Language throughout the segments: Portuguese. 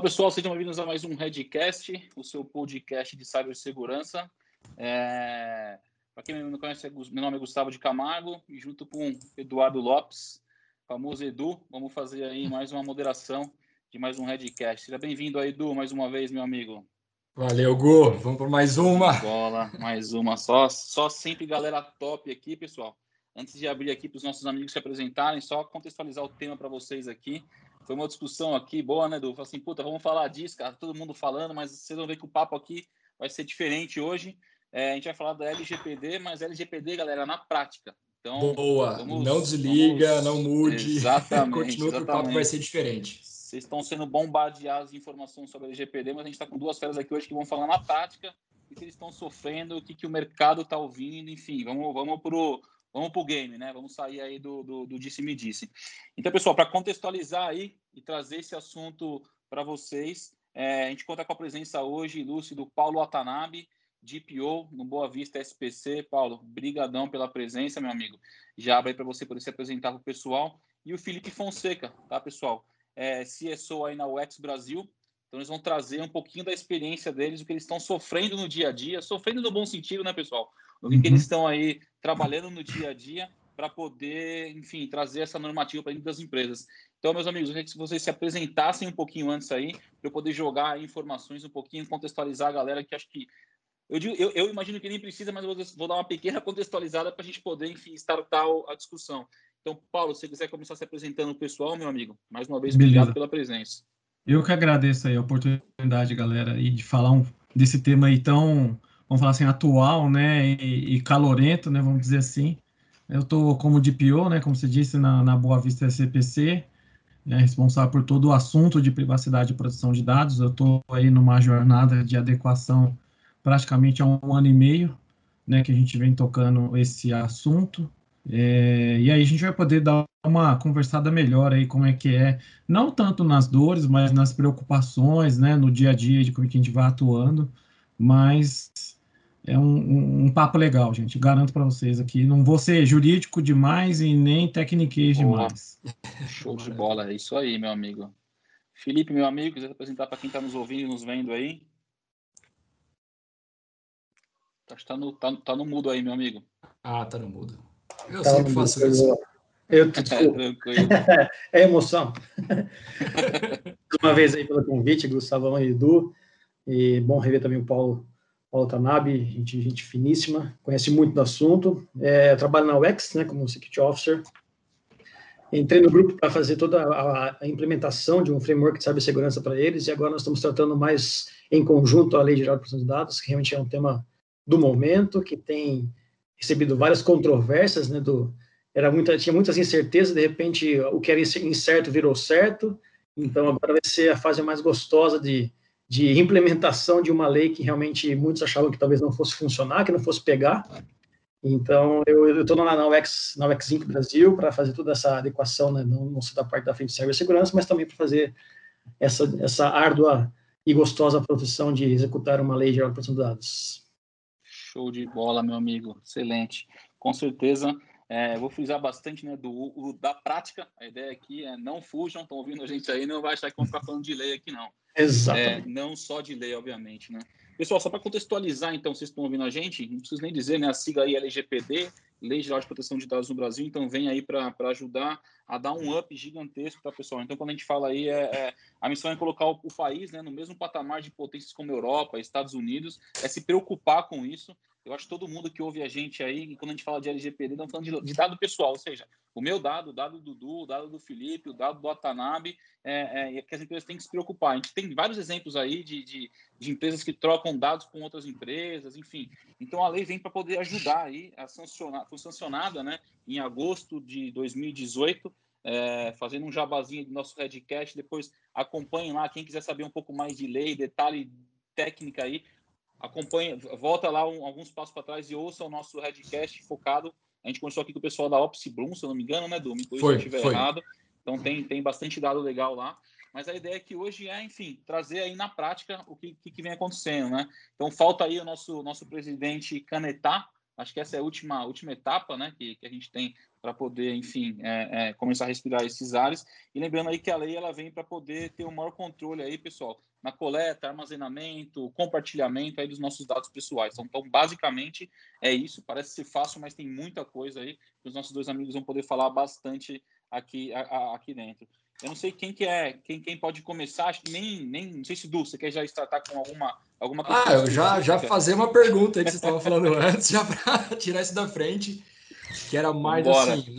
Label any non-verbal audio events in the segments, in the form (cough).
Olá, pessoal, sejam bem-vindos a mais um Redcast, o seu podcast de cibersegurança. É... Para quem não me conhece, meu nome é Gustavo de Camargo e junto com Eduardo Lopes, famoso Edu, vamos fazer aí mais uma moderação de mais um Redcast. Seja bem-vindo aí, Edu, mais uma vez, meu amigo. Valeu, Gu. Vamos por mais uma. Bola, mais uma. Só, só sempre galera top aqui, pessoal. Antes de abrir aqui para os nossos amigos se apresentarem, só contextualizar o tema para vocês aqui. Foi uma discussão aqui boa, né, Edu? Falei assim, puta, vamos falar disso, cara. Todo mundo falando, mas vocês vão ver que o papo aqui vai ser diferente hoje. É, a gente vai falar da LGPD, mas LGPD, galera, na prática. Então, Boa, vamos, não desliga, vamos... não mude. Exatamente. (laughs) Continua que o papo vai ser diferente. Vocês estão sendo bombardeados de informações sobre a LGPD, mas a gente está com duas feras aqui hoje que vão falar na prática o que eles estão sofrendo, o que, que o mercado está ouvindo, enfim, vamos, vamos pro vamos pro game, né? Vamos sair aí do, do, do disse-me disse. Então, pessoal, para contextualizar aí e trazer esse assunto para vocês, é, a gente conta com a presença hoje ilustre do Paulo Watanabe, DPO no Boa Vista SPC. Paulo, brigadão pela presença, meu amigo. Já abre aí para você poder se apresentar para o pessoal. E o Felipe Fonseca, tá, pessoal? é, CSO aí na UX Brasil. Então, eles vão trazer um pouquinho da experiência deles, o que eles estão sofrendo no dia a dia, sofrendo no bom sentido, né, pessoal? O que, uhum. que eles estão aí trabalhando no dia a dia para poder, enfim, trazer essa normativa para dentro das empresas. Então, meus amigos, eu queria que vocês se apresentassem um pouquinho antes aí, para eu poder jogar informações um pouquinho, contextualizar a galera que acho que. Eu, digo, eu, eu imagino que nem precisa, mas vou dar uma pequena (laughs) contextualizada para a gente poder, enfim, startar a discussão. Então, Paulo, se você quiser começar se apresentando o pessoal, meu amigo, mais uma vez, Beleza. obrigado pela presença. Eu que agradeço aí a oportunidade, galera, e de falar um, desse tema aí tão, vamos falar assim, atual, né, e, e calorento, né, vamos dizer assim. Eu estou como DPO, né, como você disse, na, na Boa Vista SCPC, né, responsável por todo o assunto de privacidade e proteção de dados. Eu estou aí numa jornada de adequação praticamente há um ano e meio, né, que a gente vem tocando esse assunto. É, e aí a gente vai poder dar uma conversada melhor aí como é que é, não tanto nas dores, mas nas preocupações, né, no dia a dia de como é que a gente vai atuando, mas é um, um, um papo legal, gente, garanto para vocês aqui, não vou ser jurídico demais e nem tecniquez demais. (laughs) Show de bola, é isso aí, meu amigo. Felipe, meu amigo, quiser apresentar para quem está nos ouvindo e nos vendo aí? Acho que tá no, tá, tá no mudo aí, meu amigo. Ah, tá no mudo. Eu tá sempre faço isso. Eu, (laughs) (laughs) é emoção. (laughs) uma vez aí pelo convite, Gustavão e Edu. E bom rever também o Paulo, Paulo Tanabe, gente, gente finíssima, conhece muito do assunto. É, trabalho na UX, né, como Security Officer. Entrei no grupo para fazer toda a, a, implementação de um framework de cibersegurança para eles, e agora nós estamos tratando mais em conjunto a Lei Geral de Proteção de Dados, que realmente é um tema do momento, que tem recebido várias controvérsias, né, do, era muita, tinha muitas incertezas, de repente o que era incerto virou certo, então agora vai ser a fase mais gostosa de, de implementação de uma lei que realmente muitos achavam que talvez não fosse funcionar, que não fosse pegar, então eu estou na, na UX, na UX Inc. Brasil para fazer toda essa adequação, né, não, não só da parte da frente de cibersegurança, mas também para fazer essa, essa árdua e gostosa produção de executar uma lei de proteção de dados. Show de bola, meu amigo. Excelente. Com certeza. É, vou frisar bastante né, do, da prática. A ideia aqui é não fujam, estão ouvindo a gente aí, não vai achar que vão ficar falando de lei aqui, não. (laughs) Exatamente. É, não só de lei, obviamente, né? Pessoal, só para contextualizar, então, vocês estão ouvindo a gente, não preciso nem dizer, né? A sigla aí LGPD, Lei Geral de Proteção de Dados no Brasil, então vem aí para ajudar a dar um up gigantesco, tá, pessoal? Então, quando a gente fala aí, é, é a missão é colocar o, o país né, no mesmo patamar de potências como Europa, Estados Unidos, é se preocupar com isso, eu acho que todo mundo que ouve a gente aí, quando a gente fala de LGPD, estamos falando de, de, dado pessoal, ou seja, o meu dado, o dado do Dudu, o dado do Felipe, o dado do Atanabe, é, é, que as empresas têm que se preocupar. A gente tem vários exemplos aí de, de, de empresas que trocam dados com outras empresas, enfim. Então a lei vem para poder ajudar aí a sancionar, foi sancionada né, em agosto de 2018, é, fazendo um jabazinho do nosso Redcast, depois acompanhem lá, quem quiser saber um pouco mais de lei, detalhe técnica aí, acompanha, volta lá um, alguns passos para trás e ouça o nosso Redcast focado. A gente começou aqui com o pessoal da Opsi Bloom, se eu não me engano, né, Du? Me corrija se eu estiver errado. Então tem, tem bastante dado legal lá. Mas a ideia aqui hoje é, enfim, trazer aí na prática o que, que, vem acontecendo, né? Então falta aí o nosso, nosso presidente canetar Acho que essa é a última, última etapa né, que, que a gente tem para poder, enfim, é, é, começar a respirar esses ares. E lembrando aí que a lei ela vem para poder ter o um maior controle aí, pessoal, na coleta, armazenamento, compartilhamento aí dos nossos dados pessoais. Então, então, basicamente, é isso. Parece ser fácil, mas tem muita coisa aí que os nossos dois amigos vão poder falar bastante aqui, a, a, aqui dentro. Eu não sei quem que é, quem, quem pode começar, acho que nem, nem não sei se Du, você quer já startar com alguma, alguma Ah, eu já, já fazer uma pergunta aí que você estava falando (laughs) antes, já para tirar isso da frente, que era mais Bora. assim,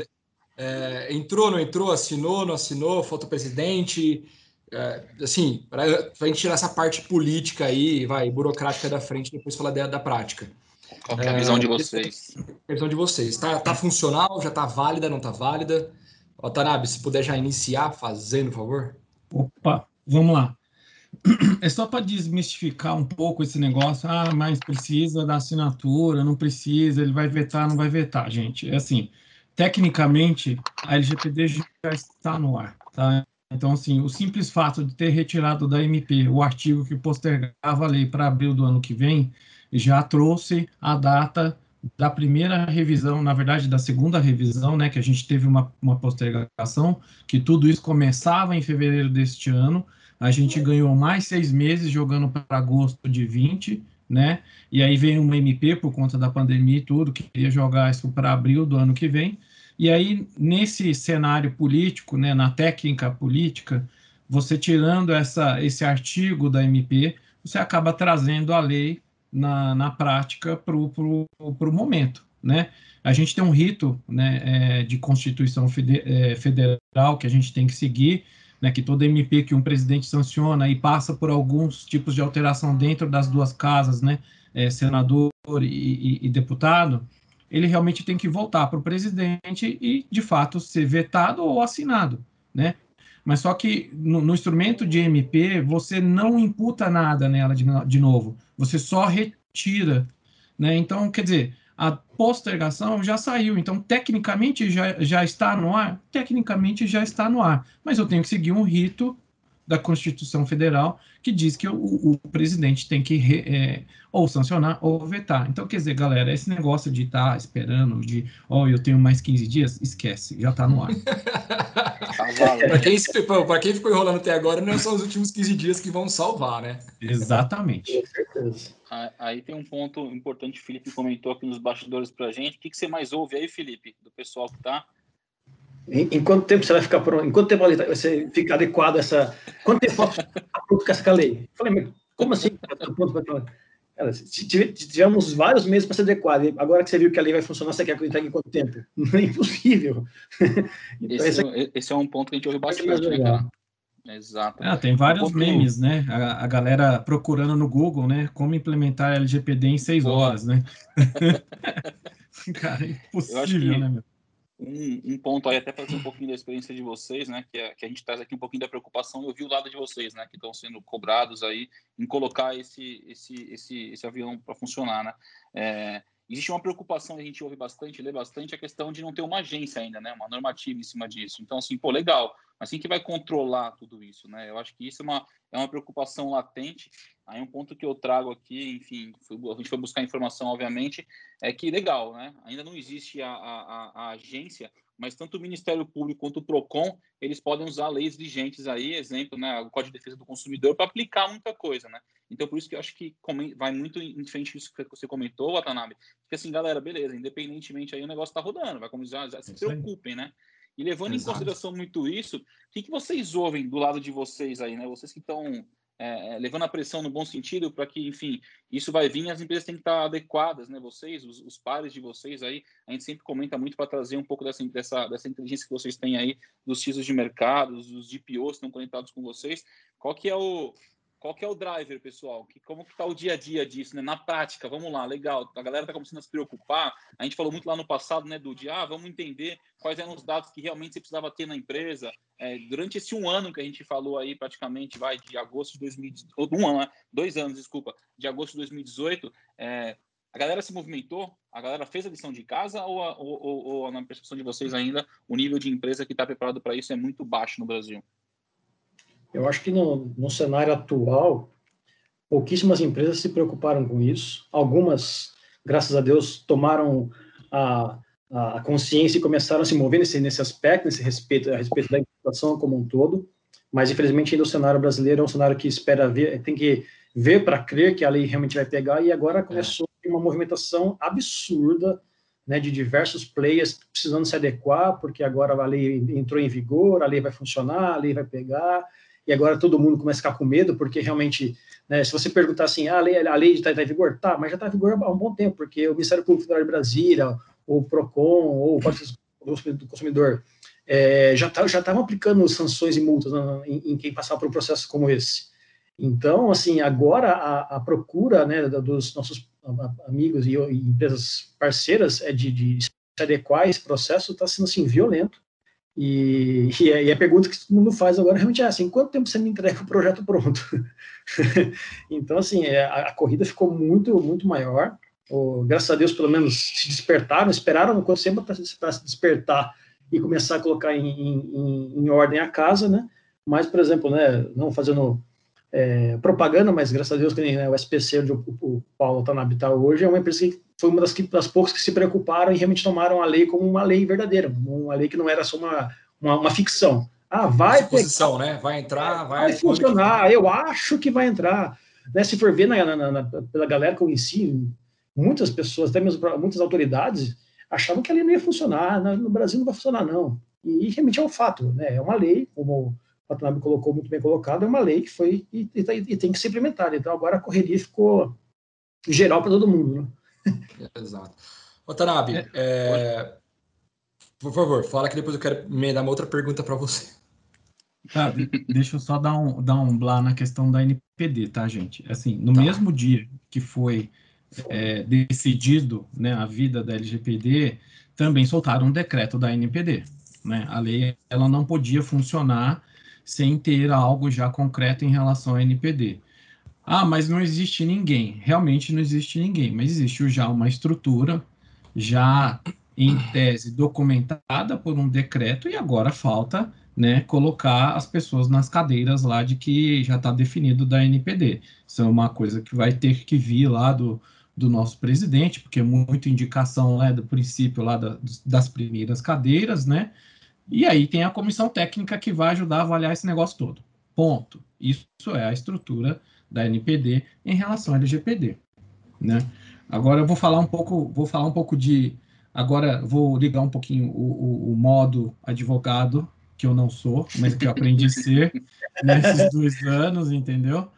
é, entrou, não entrou, assinou, não assinou, foto presidente, é, assim, para a gente tirar essa parte política aí, vai, burocrática da frente, depois falar da, da prática. Qual é a visão de vocês? A visão de vocês. Tá, tá funcional? Já tá válida? Não tá válida? Otanabe, se puder já iniciar fazendo, por favor. Opa, vamos lá. (clears throat) É só para desmistificar um pouco esse negócio. Ah, mas precisa da assinatura, não precisa, ele vai vetar, não vai vetar, gente. É assim, tecnicamente, a LGPD já está no ar, tá? Então, assim, o simples fato de ter retirado da MP o artigo que postergava a lei para abril do ano que vem, já trouxe a data da primeira revisão, na verdade, da segunda revisão, né, que a gente teve uma, uma postergação, que tudo isso começava em fevereiro deste ano, a gente ganhou mais seis meses jogando para agosto de 20, né, e aí veio uma MP por conta da pandemia e tudo, que queria jogar isso para abril do ano que vem, e aí, nesse cenário político, né, na técnica política, você tirando essa, esse artigo da MP, você acaba trazendo a lei na, na prática para o momento, né? A gente tem um rito né, é, de Constituição é, Federal que a gente tem que seguir, né, que toda MP que um presidente sanciona e passa por alguns tipos de alteração dentro das duas casas, né, é, senador e, e, e, deputado, ele realmente tem que voltar para o presidente e, de fato, ser vetado ou assinado, né? Mas só que no, no, instrumento de MP, você não imputa nada nela de, de novo, você só retira. Né? Então, quer dizer, a postergação já saiu, então tecnicamente já, já está no ar? Tecnicamente já está no ar, mas eu tenho que seguir um rito da Constituição Federal que diz que o, o presidente tem que re, é, ou sancionar ou vetar. Então, quer dizer, galera, esse negócio de estar tá esperando, de, ó, oh, eu tenho mais 15 dias, esquece, já está no ar. (laughs) (laughs) Para quem, quem, ficou enrolando até agora, não são os últimos 15 dias que vão salvar, né? Exatamente. Aí tem um ponto importante, o Felipe comentou aqui nos bastidores para a gente. O que, que você mais ouve aí, Felipe, do pessoal que está em, em, quanto tempo você vai ficar pronto? Em quanto tempo você fica adequado a essa. Quanto tempo você está pronto com essa lei? Falei, mas como assim? Para tivemos vários meses para se adequar. Agora que você viu que a lei vai funcionar, você quer acreditar em quanto tempo? (laughs) Não é impossível. (laughs) então, esse, esse, esse, é um ponto que a gente ouve bastante, né, cara? Exato. Ah, tem vários ponto... memes, né? A, a, galera procurando no Google, né? Como implementar LGPD em seis horas, né? (laughs) cara, é impossível, que... né, meu? Um, um, ponto aí, até trazer um pouquinho da experiência de vocês, né, que, é, que, a gente traz aqui um pouquinho da preocupação, eu vi o lado de vocês, né, que estão sendo cobrados aí em colocar esse, esse, esse, esse avião para funcionar, né. É, existe uma preocupação, a gente ouve bastante, lê bastante, a questão de não ter uma agência ainda, né, uma normativa em cima disso. Então, assim, pô, legal, mas quem que vai controlar tudo isso, né? Eu acho que isso é uma, é uma preocupação latente. Aí um ponto que eu trago aqui, enfim, a gente foi buscar informação, obviamente, é que legal, né? Ainda não existe a, a, a agência, mas tanto o Ministério Público quanto o PROCON, eles podem usar leis vigentes aí, exemplo, né, o Código de Defesa do Consumidor, para aplicar muita coisa, né? Então, por isso que eu acho que vai muito em frente disso que você comentou, Watanabe, que assim, galera, beleza, independentemente aí o negócio está rodando, vai já se preocupem, né? E levando Exato. em consideração muito isso, o que, que vocês ouvem do lado de vocês aí, né? Vocês que estão é, é, levando a pressão no bom sentido para que, enfim, isso vai vir, as empresas têm que estar adequadas, né? Vocês, os, os pares de vocês aí, a gente sempre comenta muito para trazer um pouco dessa, dessa, dessa inteligência que vocês têm aí dos CISOs de mercado, dos DPOs que estão conectados com vocês. Qual que é o, qual que é o driver, pessoal? Que, como que está o dia a dia disso, né? Na prática, vamos lá, legal. A galera está começando a se preocupar. A gente falou muito lá no passado, né, do dia, ah, vamos entender quais eram os dados que realmente você precisava ter na empresa. É, durante esse um ano que a gente falou aí, praticamente, vai de agosto de 2018, um ano, né? dois anos, desculpa, de agosto de 2018, é, a galera se movimentou? A galera fez a lição de casa ou, ou, ou, ou na percepção de vocês ainda, o nível de empresa que está preparado para isso é muito baixo no Brasil? Eu acho que no, no cenário atual, pouquíssimas empresas se preocuparam com isso. Algumas graças a Deus, tomaram a, a consciência e começaram a se mover nesse, nesse aspecto, nesse respeito, a respeito da importação como um todo, mas infelizmente ainda o cenário brasileiro é um cenário que espera ver, tem que ver para crer que a lei realmente vai pegar, e agora começou é. uma movimentação absurda, né, de diversos players precisando se adequar, porque agora a lei entrou em vigor, a lei vai funcionar, a lei vai pegar, e agora todo mundo começa a ficar com medo, porque realmente, né, se você perguntar assim, ah, a lei a lei está tá em vigor? Tá, mas já está em vigor há um bom tempo, porque o Ministério Público Federal de Brasília, o PROCON, ou o Código do Consumidor, é, já tá, estavam aplicando sanções e multas em, em, quem passava por um processo como esse. Então, assim, agora a, a procura né, dos nossos amigos e, e empresas parceiras é de, de, se adequar a esse processo está sendo assim violento. E, e, a, e, a, pergunta que todo mundo faz agora realmente é assim: quanto tempo você me entrega o projeto pronto? (laughs) então, assim, é, a, a, corrida ficou muito, muito maior. Oh, graças a Deus, pelo menos se despertaram, esperaram quanto tempo para se despertar e começar a colocar em, em, em, ordem a casa, né? Mas, por exemplo, né, não fazendo é, propaganda, mas graças a Deus que né, o SPC, onde o, o Paulo está na Habitat hoje, é uma empresa que foi uma das, que, das poucas que se preocuparam e realmente tomaram a lei como uma lei verdadeira, uma lei que não era só uma, uma, uma ficção. Ah, vai. Posição, né? Vai entrar, vai. Vai funcionar, eu acho que vai entrar. Né, se for ver na, na, na, pela galera que eu conheci, muitas pessoas, até mesmo muitas autoridades, achavam que a lei não ia funcionar, no Brasil não vai funcionar, não. E realmente é um fato, né? É uma lei, como o Watanabe colocou muito bem colocado, é uma lei que foi e, e, e tem que ser implementada. Então agora a correria ficou geral para todo mundo. Né? (laughs) Exato. Watanabe, é, é, por favor, fala que depois eu quero me dar uma outra pergunta para você. Tá, deixa eu só dar um, dar um blá na questão da NPD, tá, gente? Assim, no tá. mesmo dia que foi é, decidido né, a vida da LGPD, também soltaram um decreto da NPD. Né? A lei ela não podia funcionar sem ter algo já concreto em relação à NPD. Ah, mas não existe ninguém. Realmente não existe ninguém, mas existe já uma estrutura, já em tese documentada por um decreto, e agora falta né, colocar as pessoas nas cadeiras lá de que já está definido da NPD. Isso é uma coisa que vai ter que vir lá do, do nosso presidente, porque é muito indicação né, do princípio lá da, das primeiras cadeiras, né? E aí tem a comissão técnica que vai ajudar a avaliar esse negócio todo. Ponto. Isso é a estrutura da NPD em relação ao LGPD, né? Agora eu vou falar um pouco, vou falar um pouco de, agora vou ligar um pouquinho o, o, o modo advogado que eu não sou, mas que eu aprendi a ser (laughs) nesses dois anos, entendeu?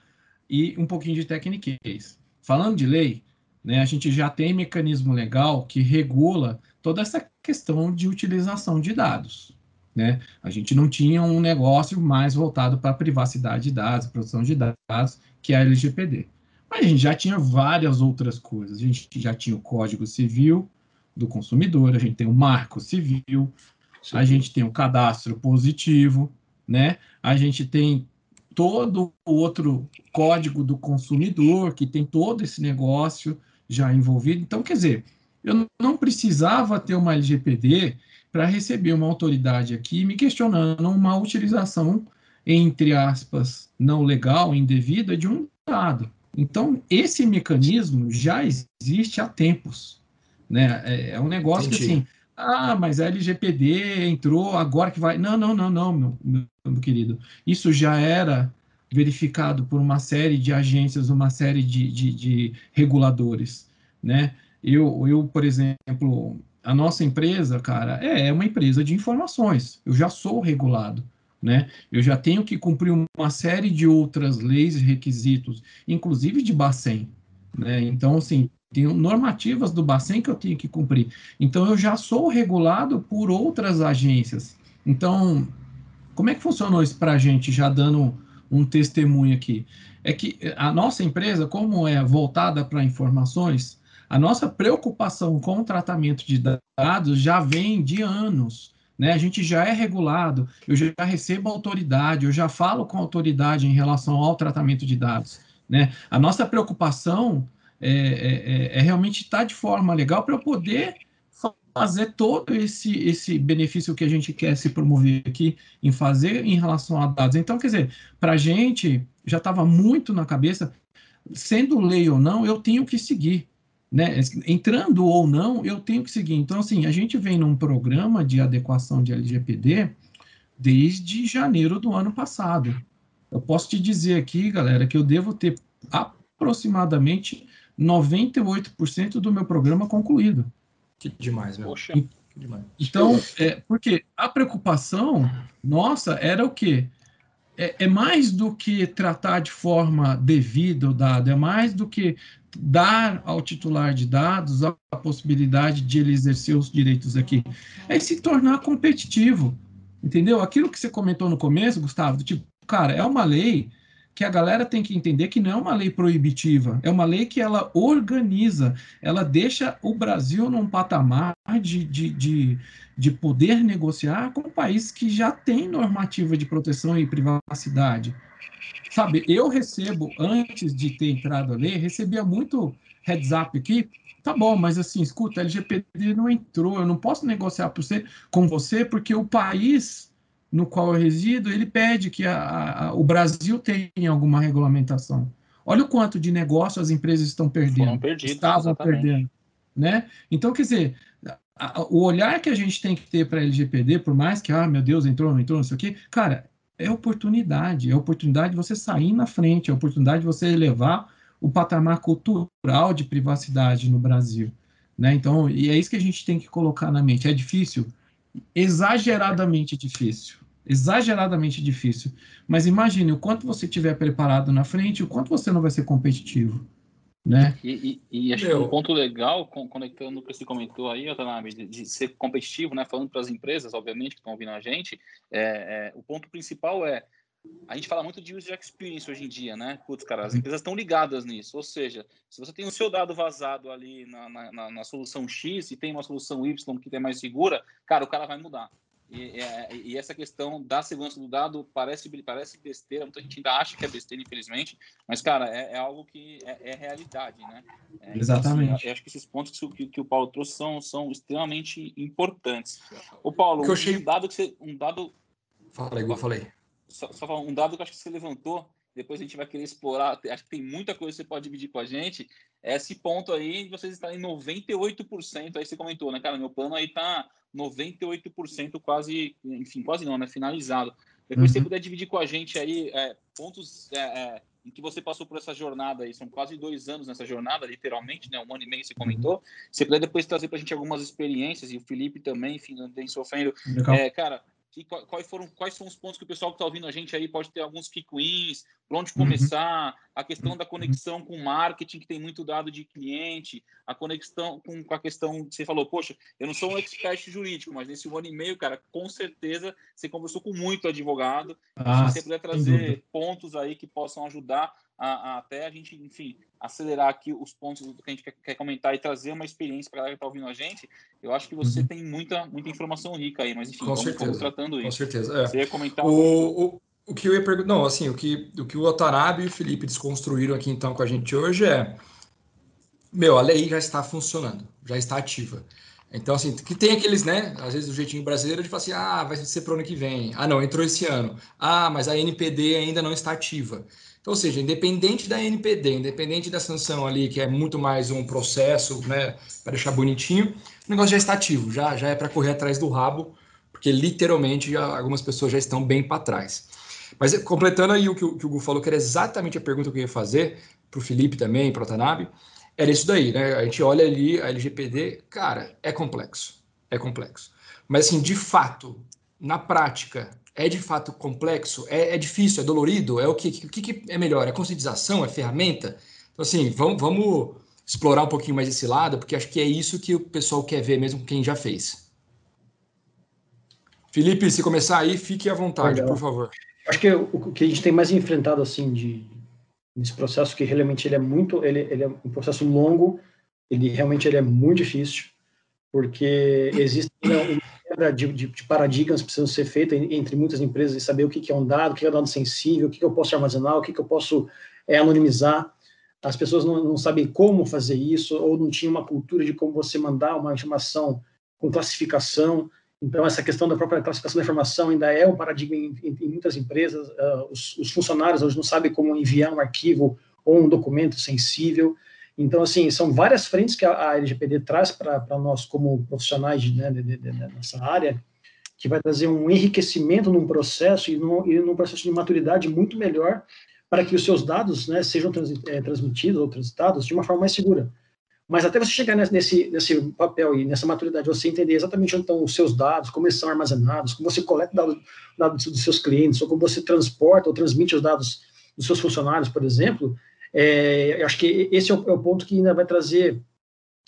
E um pouquinho de tecniquez. Falando de lei, né, a gente já tem mecanismo legal que regula toda essa questão de utilização de dados. Né? A gente não tinha um negócio mais voltado para a privacidade de dados, produção de dados, que é a LGPD. Mas a gente já tinha várias outras coisas. A gente já tinha o Código Civil do consumidor, a gente tem o Marco Civil, Sim. a gente tem o cadastro positivo, né? A gente tem todo o outro código do consumidor, que tem todo esse negócio já envolvido. Então, quer dizer, eu não precisava ter uma LGPD para receber uma autoridade aqui me questionando uma utilização, entre aspas, não legal, indevida de um dado. Então, esse mecanismo já existe há tempos. Né? É, é um negócio Entendi. que assim, ah, mas a LGPD entrou agora que vai. Não, não, não, não, meu, meu, meu querido. Isso já era verificado por uma série de agências, uma série de, de, de reguladores, né? Eu, eu, por exemplo, a nossa empresa, cara, é, é uma empresa de informações. Eu já sou regulado, né? Eu já tenho que cumprir uma série de outras leis e requisitos, inclusive de Bacen, né? Então, assim, tem normativas do Bacen que eu tenho que cumprir. Então, eu já sou regulado por outras agências. Então, como é que funcionou isso para a gente, já dando um testemunho aqui. É que a nossa empresa, como é voltada para informações, a nossa preocupação com o tratamento de dados já vem de anos. Né? A gente já é regulado, eu já recebo autoridade, eu já falo com autoridade em relação ao tratamento de dados. Né? A nossa preocupação é, é, é, é realmente estar de forma legal para eu poder fazer todo esse, esse benefício que a gente quer se promover aqui em fazer em relação a dados. Então, quer dizer, para a gente já estava muito na cabeça, sendo lei ou não, eu tenho que seguir. Né? Entrando ou não, eu tenho que seguir. Então, assim, a gente vem num programa de adequação de LGPD desde janeiro do ano passado. Eu posso te dizer aqui, galera, que eu devo ter aproximadamente 98% do meu programa concluído. Que demais, meu. Poxa. Que demais. Então, é, porque a preocupação nossa era o quê? É, é, mais do que tratar de forma devida o dado, é mais do que dar ao titular de dados a, a possibilidade de ele exercer os direitos aqui. É se tornar competitivo, entendeu? Aquilo que você comentou no começo, Gustavo, tipo, cara, é uma lei que a galera tem que entender que não é uma lei proibitiva, é uma lei que ela organiza, ela deixa o Brasil num patamar de, de, de, de poder negociar com um país que já tem normativa de proteção e privacidade. Sabe, eu recebo, antes de ter entrado a lei, recebia muito heads up aqui, tá bom, mas assim, escuta, a LGPD não entrou, eu não posso negociar por você, com você porque o país no qual eu resido, ele pede que a, a, o Brasil tenha alguma regulamentação. Olha o quanto de negócio as empresas estão perdendo. Perdidos, estavam exatamente. perdendo. Né? Então, quer dizer, a, o olhar que a gente tem que ter para a LGPD, por mais que, ah, meu Deus, entrou, não entrou, não sei o quê, cara, é oportunidade. É oportunidade de você sair na frente, é oportunidade de você elevar o patamar cultural de privacidade no Brasil. Né? Então, e é isso que a gente tem que colocar na mente. É difícil? Exageradamente difícil exageradamente difícil. Mas imagine o quanto você tiver preparado na frente, o quanto você não vai ser competitivo. Né? E, e, e acho que um ponto legal, conectando o que você comentou aí, Otanabe, de, de ser competitivo, né? falando para as empresas, obviamente, que estão ouvindo a gente, é, é, o ponto principal é a gente fala muito de user experience hoje em dia, né? Putz, cara, as empresas estão ligadas nisso. Ou seja, se você tem o seu dado vazado ali na, na, na, solução X e tem uma solução Y que é mais segura, cara, o cara vai mudar. E, é, e, essa questão da segurança do dado parece, parece besteira, muita gente ainda acha que é besteira, infelizmente, mas, cara, é, é algo que é, é realidade, né? É, Exatamente. Então, assim, eu acho que esses pontos que, que, o Paulo trouxe são, são extremamente importantes. O Paulo, que eu achei... um dado que você. Um dado... Fala, igual falei. Só, só um dado que eu acho que você levantou, depois a gente vai querer explorar, acho que tem muita coisa que você pode dividir com a gente, é esse ponto aí vocês estarem 98%, aí você comentou, né, cara, meu plano aí tá 98% quase, enfim, quase não, né? Finalizado. Depois uhum. você puder dividir com a gente aí é, pontos é, é, em que você passou por essa jornada aí, são quase dois anos nessa jornada, literalmente, né? Um ano e meio você comentou. Se puder depois trazer para a gente algumas experiências, e o Felipe também, enfim, não tem sofrendo. É, cara, que, quais, foram, quais são os pontos que o pessoal que está ouvindo a gente aí pode ter alguns quick wins, por onde uhum. começar, uhum. a questão da conexão com o marketing, que tem muito dado de cliente, a conexão com, com a questão, você falou, poxa, eu não sou um expert jurídico, mas nesse um ano e meio, cara, com certeza você conversou com muito advogado, ah, se você puder trazer pontos aí que possam ajudar a, a, até a gente, enfim, acelerar aqui os pontos que a gente quer, quer comentar e trazer uma experiência para a galera que está ouvindo a gente, eu acho que você uhum. tem muita, muita informação rica aí, mas enfim, com vamos, certeza, tratando isso. Com certeza. É. Você ia comentar o, o, o que eu ia perguntar, não, assim, o que, o que o Otanabe e o Felipe desconstruíram aqui então com a gente hoje é, meu, a lei já está funcionando, já está ativa. Então, assim, que tem aqueles, né? Às vezes o jeitinho brasileiro de falar assim: ah, vai ser para o ano que vem. Ah, não, entrou esse ano. Ah, mas a NPD ainda não está ativa. Então, ou seja, independente da NPD, independente da sanção ali, que é muito mais um processo, né, para deixar bonitinho, o negócio já está ativo, já, já é para correr atrás do rabo, porque literalmente já, algumas pessoas já estão bem para trás. Mas completando aí o que, o que o Gu falou, que era exatamente a pergunta que eu ia fazer para o Felipe também, para o Tanabe, era isso daí, né? A gente olha ali a LGPD, cara, é complexo, é complexo. Mas assim, de fato, na prática, é de fato complexo? É, é difícil? É dolorido? É o que, o que, que é melhor? É conscientização? É ferramenta? Então, assim, vamos, vamos explorar um pouquinho mais esse lado, porque acho que é isso que o pessoal quer ver, mesmo quem já fez. Felipe, se começar aí, fique à vontade, Legal. por favor. Acho que o que a gente tem mais enfrentado, assim, de, nesse processo, que realmente ele é muito, ele, ele é um processo longo, ele realmente ele é muito difícil, porque existe uma quebra de, de, de, paradigmas precisam ser feita entre muitas empresas e saber o que, que é um dado, o que é um dado sensível, o que, que eu posso armazenar, o que, que eu posso é, anonimizar. As pessoas não, não, sabem como fazer isso, ou não tinha uma cultura de como você mandar uma informação com classificação. Então, essa questão da própria classificação da informação ainda é um paradigma em, em, em muitas empresas. Uh, os, os, funcionários hoje não sabem como enviar um arquivo ou um documento sensível. Então, assim, são várias frentes que a, a LGPD traz para nós como profissionais né, de, de, de, nessa área, que vai trazer um enriquecimento num processo e num, e num processo de maturidade muito melhor para que os seus dados né, sejam trans, é, transmitidos ou transitados de uma forma mais segura. Mas até você chegar nesse, nesse papel e nessa maturidade, você entender exatamente onde estão os seus dados, como eles são armazenados, como você coleta dados, dados dos seus clientes, ou como você transporta ou transmite os dados dos seus funcionários, por exemplo, é, eu acho que esse é o, é o, ponto que ainda vai trazer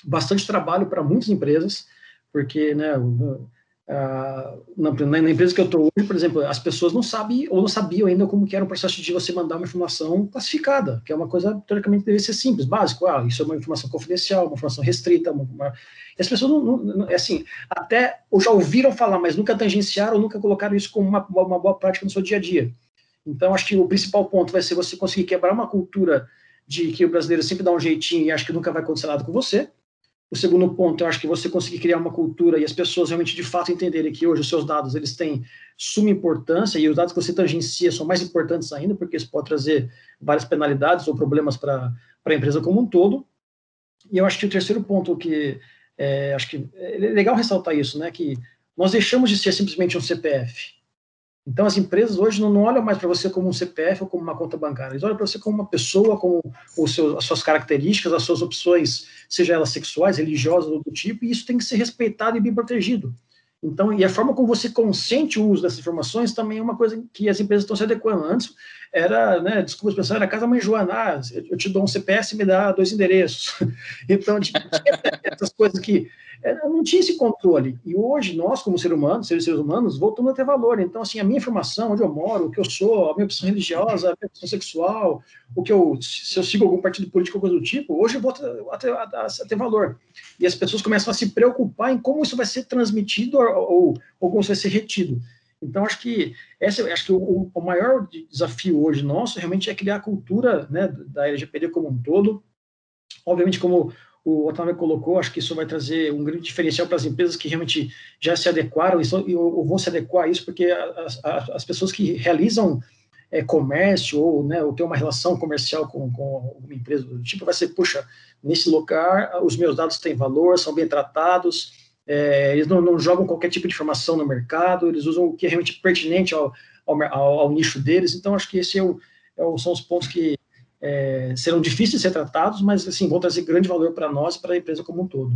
bastante trabalho para muitas empresas, porque né, na, na, empresa que eu estou hoje, por exemplo, as pessoas não sabem ou não sabiam ainda como que era o processo de você mandar uma informação classificada, que é uma coisa, teoricamente, deve ser simples, básico. Ah, isso é uma informação confidencial, uma informação restrita. Uma, uma... As pessoas, não, não, é assim, até ou já ouviram falar, mas nunca tangenciaram, nunca colocaram isso como uma, uma boa prática no seu dia a dia. Então, acho que o principal ponto vai ser você conseguir quebrar uma cultura de que o brasileiro sempre dá um jeitinho e acha que nunca vai acontecer nada com você. O segundo ponto, eu acho que você conseguir criar uma cultura e as pessoas realmente de fato entenderem que hoje os seus dados eles têm suma importância e os dados que você tangencia são mais importantes ainda, porque isso pode trazer várias penalidades ou problemas para a empresa como um todo. E eu acho que o terceiro ponto que é, acho que é legal ressaltar isso, né, que nós deixamos de ser simplesmente um CPF. Então, as empresas hoje não, não olham mais para você como um CPF ou como uma conta bancária, eles olham para você como uma pessoa, com os seus, as suas características, as suas opções, seja elas sexuais, religiosas ou do tipo, e isso tem que ser respeitado e bem protegido. Então, e a forma como você consente o uso dessas informações também é uma coisa que as empresas estão se adequando. Antes era, né, desculpa a expressão, era casa mãe Joana, ah, eu te dou um CPS e me dá dois endereços. (laughs) Então, tipo, essas coisas que é, não tinha esse controle. E hoje, nós, como seres humanos, seres, humanos, voltamos a ter valor. Então, assim, a minha informação, onde eu moro, o que eu sou, a minha opção religiosa, a minha opção sexual, o que eu, se eu sigo algum partido político ou coisa do tipo, hoje eu a ter, a, a, ter, valor. E as pessoas começam a se preocupar em como isso vai ser transmitido ou, ou como isso vai ser retido. Então, acho que esse, acho que o, o, maior desafio hoje nosso realmente é criar a cultura né, da LGPD como um todo. Obviamente, como o Otávio colocou, acho que isso vai trazer um grande diferencial para as empresas que realmente já se adequaram e, ou, vão se adequar a isso, porque as, as pessoas que realizam é, comércio ou, né, ou ter uma relação comercial com, com uma empresa do tipo, vai ser, puxa, nesse lugar os meus dados têm valor, são bem tratados, é, eles não, não, jogam qualquer tipo de informação no mercado, eles usam o que é realmente pertinente ao, ao, ao, ao nicho deles, então acho que esse é é são os pontos que é, serão difíceis de ser tratados, mas assim, vão trazer grande valor para nós e para a empresa como um todo.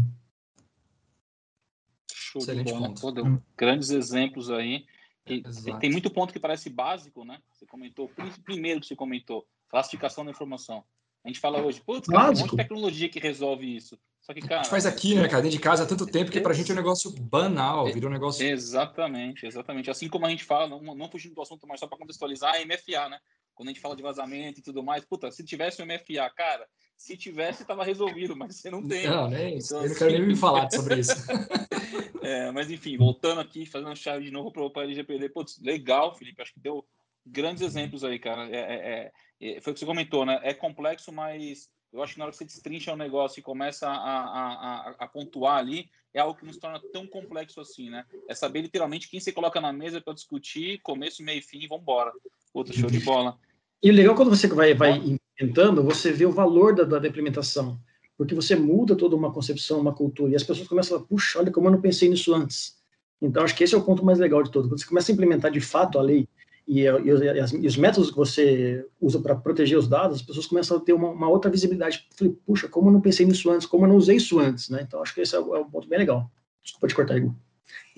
Show Excelente de bola. Pô, hum. grandes exemplos aí. E, tem muito ponto que parece básico, né? Você comentou, primeiro que você comentou, classificação da informação. A gente fala hoje, putz, cara, tem um monte de tecnologia que resolve isso. Só que, cara. A gente faz aqui, né, cara, dentro de casa há tanto tempo que para a gente é um negócio banal, é, virou um negócio. Exatamente, exatamente. Assim como a gente fala, não, não fugindo do assunto, mas só para contextualizar, a MFA, né? quando a gente fala de vazamento e tudo mais, puta, se tivesse o MFA, cara, se tivesse, estava resolvido, mas você não tem. Não, nem isso. Então, eu não quero nem me falar sobre isso. (laughs) é, mas enfim, voltando aqui, fazendo chave de novo para LGPD, putz, legal, Felipe, acho que deu grandes exemplos aí, cara. É, é, é, foi o que você comentou, né? É complexo, mas eu acho que na hora que você destrincha o negócio e começa a, a, a, a, pontuar ali, é algo que não se torna tão complexo assim, né? É saber literalmente quem você coloca na mesa para discutir, começo, meio e fim e vambora. Outro show de bola. E o legal quando você vai, vai implementando, você vê o valor da, da implementação, porque você muda toda uma concepção, uma cultura, e as pessoas começam a falar, puxa, olha como eu não pensei nisso antes. Então, acho que esse é o ponto mais legal de todo. Quando você começa a implementar de fato a lei e, e, e, e os métodos que você usa para proteger os dados, as pessoas começam a ter uma, uma outra visibilidade. Falei, puxa, como eu não pensei nisso antes, como eu não usei isso antes, né? Então, acho que esse é, o, é um ponto bem legal. Desculpa te cortar, Igor.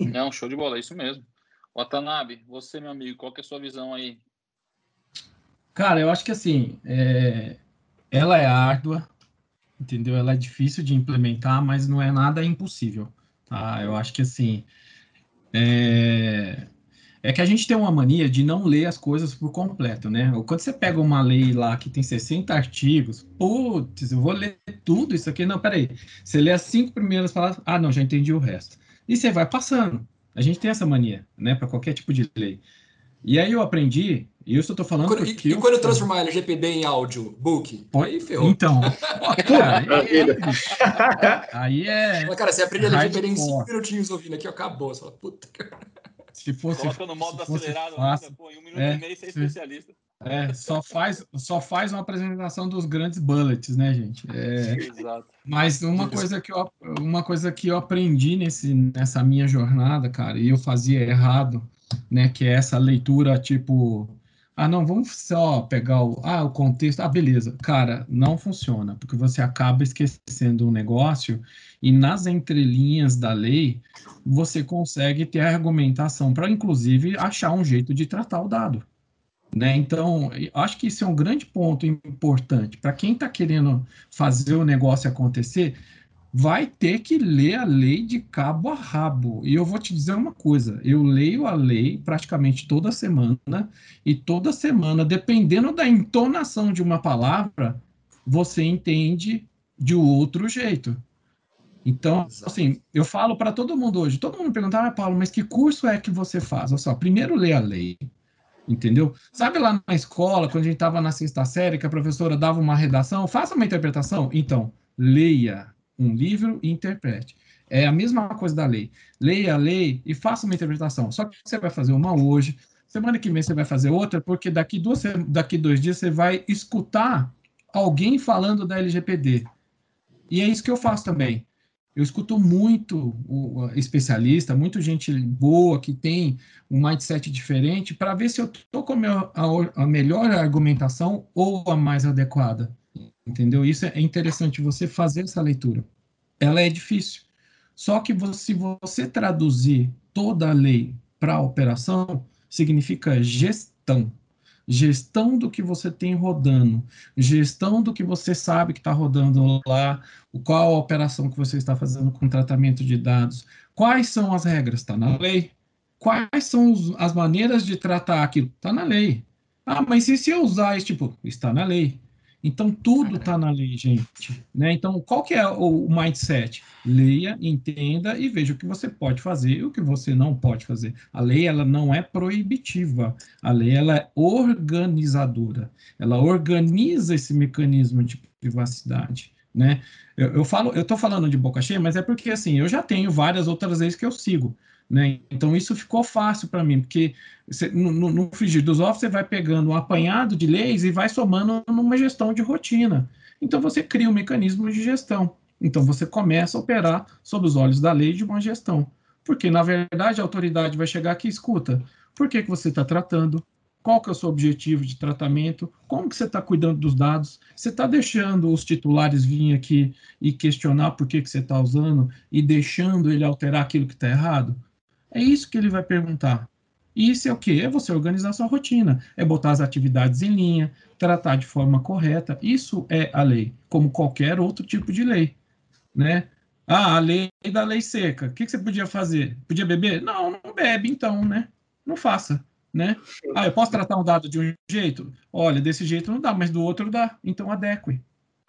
(laughs) Não, show de bola, é isso mesmo. Watanabe, você, meu amigo, qual que é a sua visão aí Cara, eu acho que assim, é... ela é árdua, entendeu? Ela é difícil de implementar, mas não é nada impossível, tá? Eu acho que assim, é... é que a gente tem uma mania de não ler as coisas por completo, né? Quando você pega uma lei lá que tem 60 artigos, putz, eu vou ler tudo isso aqui, não, peraí. Você lê as cinco primeiras palavras, ah, não, já entendi o resto. E você vai passando. A gente tem essa mania, né, para qualquer tipo de lei. E aí eu aprendi e isso eu tô falando quando, porque... E, quando eu transformar LGPD em áudio, book? Aí ferrou. Então, (laughs) cara, aí, é... Mas, cara, você aprende LGPD em 5 minutinhos ouvindo aqui, acabou. Você fala, puta Se fosse... Coloca no modo acelerado, fácil, pô, em um minuto é, e meio você é especialista. É, só faz, só faz uma apresentação dos grandes bullets, né, gente? É, Exato. Mas uma coisa, que eu, uma coisa que eu aprendi nesse, nessa minha jornada, cara, e eu fazia errado, né, que é essa leitura tipo ah, não, vamos só pegar o, ah, o contexto. Ah, beleza. Cara, não funciona, porque você acaba esquecendo um negócio e nas entrelinhas da lei você consegue ter argumentação para, inclusive, achar um jeito de tratar o dado. Né? Então, acho que isso é um grande ponto importante. Para quem está querendo fazer o negócio acontecer, vai ter que ler a lei de cabo a rabo. E eu vou te dizer uma coisa: eu leio a lei praticamente toda semana, e toda semana, dependendo da entonação de uma palavra, você entende de outro jeito. Então, assim, eu falo para todo mundo hoje, todo mundo pergunta, ah, Paulo, mas que curso é que você faz? Olha só, primeiro lê a lei, entendeu? Sabe lá na escola, quando a gente estava na sexta série, que a professora dava uma redação, faça uma interpretação? Então, leia, um livro e interprete. É a mesma coisa da lei. Leia a lei e faça uma interpretação. Só que você vai fazer uma hoje, semana que vem você vai fazer outra, porque daqui, duas, daqui dois dias você vai escutar alguém falando da LGPD. E é isso que eu faço também. Eu escuto muito o especialista, muita gente boa que tem um mindset diferente para ver se eu estou com a, melhor argumentação ou a mais adequada. Entendeu? Isso é interessante você fazer essa leitura. Ela é difícil. Só que se você traduzir toda a lei para a operação, significa gestão. Gestão do que você tem rodando, gestão do que você sabe que está rodando lá, qual a operação que você está fazendo com tratamento de dados, quais são as regras, está na lei. Quais são as maneiras de tratar aquilo? Está na lei. Ah, mas e se eu usar isso? Tipo, está na lei. Então, tudo está na lei, gente. Né? Então, qual que é o mindset? Leia, entenda e veja o que você pode fazer e o que você não pode fazer. A lei, ela não é proibitiva. A lei, ela é organizadora. Ela organiza esse mecanismo de privacidade. Né? Eu, eu falo, eu estou falando de boca cheia, mas é porque, assim, eu já tenho várias outras leis que eu sigo. Né? Então, isso ficou fácil para mim, porque no, no frigir dos ovos você vai pegando um apanhado de leis e vai somando numa gestão de rotina. Então, você cria um mecanismo de gestão. Então, você começa a operar sob os olhos da lei de uma gestão. Porque, na verdade, a autoridade vai chegar aqui e escuta. Por que, que você está tratando? Qual que é o seu objetivo de tratamento? Como que você está cuidando dos dados? Você está deixando os titulares vir aqui e questionar por que, que você está usando e deixando ele alterar aquilo que está errado? É isso que ele vai perguntar. Isso é o quê? É você organizar sua rotina, é botar as atividades em linha, tratar de forma correta. Isso é a lei, como qualquer outro tipo de lei, né? Ah, a lei da lei seca. O que, que você podia fazer? Podia beber? Não, não bebe, então, né? Não faça, né? Ah, eu posso tratar um dado de um jeito? Olha, desse jeito não dá, mas do outro dá. Então adeque.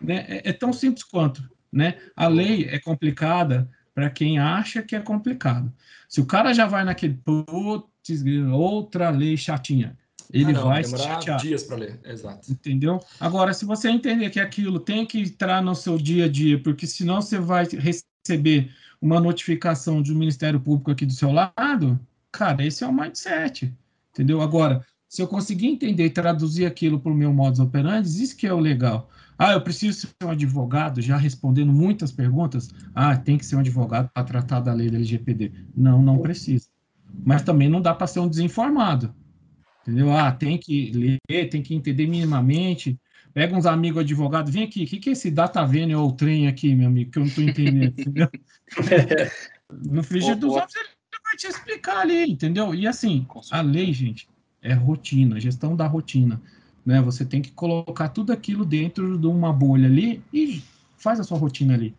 Né? É, é tão simples quanto, né? A lei é complicada, para quem acha que é complicado. Se o cara já vai naquele putz, outra lei chatinha, ele ah, não, vai se chatear. dias para ler, exato. Entendeu? Agora, se você entender que aquilo tem que entrar no seu dia a dia, porque senão você vai receber uma notificação de um Ministério Público aqui do seu lado, cara, esse é o mindset. Entendeu? Agora, se eu conseguir entender e traduzir aquilo para o meu modus operandi, isso que é o legal. Ah, eu preciso ser um advogado, já respondendo muitas perguntas. Ah, tem que ser um advogado para tratar da lei da LGPD. Não, não precisa. Mas também não dá para ser um desinformado. Entendeu? Ah, tem que ler, tem que entender minimamente. Pega uns amigos advogados, vem aqui, o que, que é esse data vênia ou trem aqui, meu amigo, que eu não estou entendendo, (laughs) entendeu? no frigir dos ovos ele vai te explicar ali, entendeu? E assim, a lei, gente, é rotina, gestão da rotina. Né? Você tem que colocar tudo aquilo dentro de uma bolha ali e faz a sua rotina ali.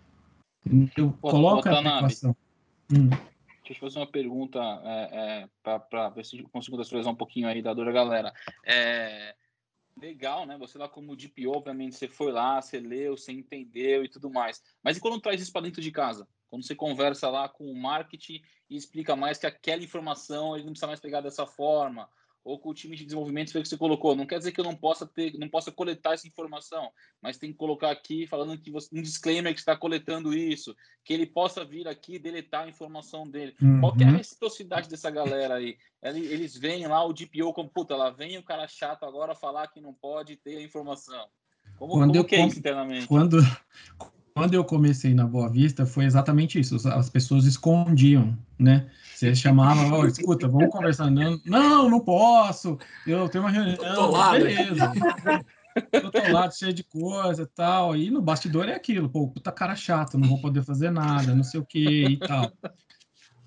Eu coloca a adequação. Hum. Deixa eu fazer uma pergunta é, é, para ver se consigo contextualizar um pouquinho aí da dura galera. É, legal, né? Você lá como DPO, obviamente, você foi lá, você leu, você entendeu e tudo mais. Mas e quando traz isso para dentro de casa? Quando você conversa lá com o marketing e explica mais que aquela informação ele não precisa mais pegar dessa forma, ou com o time de desenvolvimento foi o que você colocou. Não quer dizer que eu não possa ter, não possa coletar essa informação, mas tem que colocar aqui falando que você, um disclaimer que está coletando isso, que ele possa vir aqui deletar a informação dele. Uhum. Qual é a reciprocidade dessa galera aí? Eles veem lá o DPO como, puta, lá vem o cara chato agora falar que não pode ter a informação. Como, quando como eu, que é isso internamente? Quando, quando eu comecei na Boa Vista, foi exatamente isso. As pessoas escondiam, né? Você chamava, oh, escuta, vamos conversar. Não, não, não posso. Eu tenho uma reunião. Tô lá, beleza. Eu tô lá, cheio de coisa e tal. E no bastidor é aquilo, pô, puta cara chato, não vou poder fazer nada, não sei o que e tal.